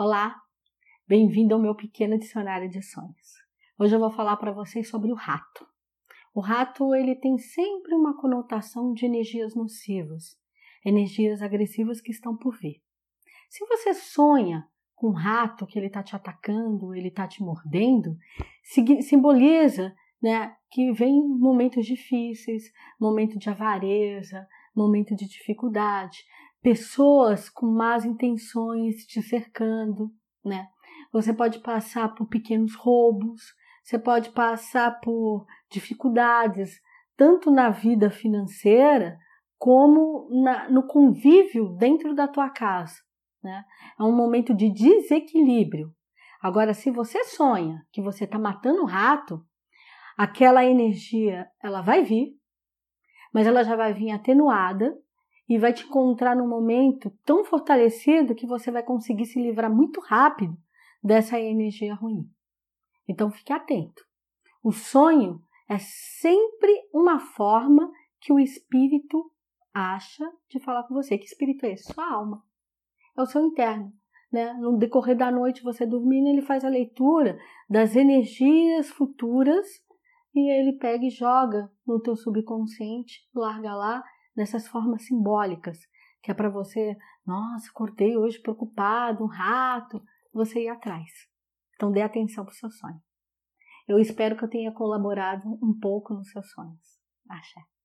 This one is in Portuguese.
Olá, bem-vindo ao meu pequeno dicionário de sonhos. Hoje eu vou falar para vocês sobre o rato. O rato ele tem sempre uma conotação de energias nocivas, energias agressivas que estão por vir. Se você sonha com um rato que ele está te atacando, ele está te mordendo, simboliza né, que vem momentos difíceis, momento de avareza, momento de dificuldade, pessoas com más intenções te cercando, né? Você pode passar por pequenos roubos, você pode passar por dificuldades, tanto na vida financeira como na, no convívio dentro da tua casa. Né? É um momento de desequilíbrio. Agora, se você sonha que você está matando um rato, aquela energia ela vai vir, mas ela já vai vir atenuada e vai te encontrar num momento tão fortalecido que você vai conseguir se livrar muito rápido dessa energia ruim. Então fique atento. O sonho é sempre uma forma que o espírito acha de falar com você. Que espírito é esse? Sua alma. É o seu interno. Né? No decorrer da noite, você dormindo, ele faz a leitura das energias futuras e ele pega e joga no teu subconsciente, larga lá nessas formas simbólicas, que é para você, nossa, acordei hoje preocupado, um rato, você ir atrás. Então dê atenção para o seu sonho. Eu espero que eu tenha colaborado um pouco nos seus sonhos. Axé.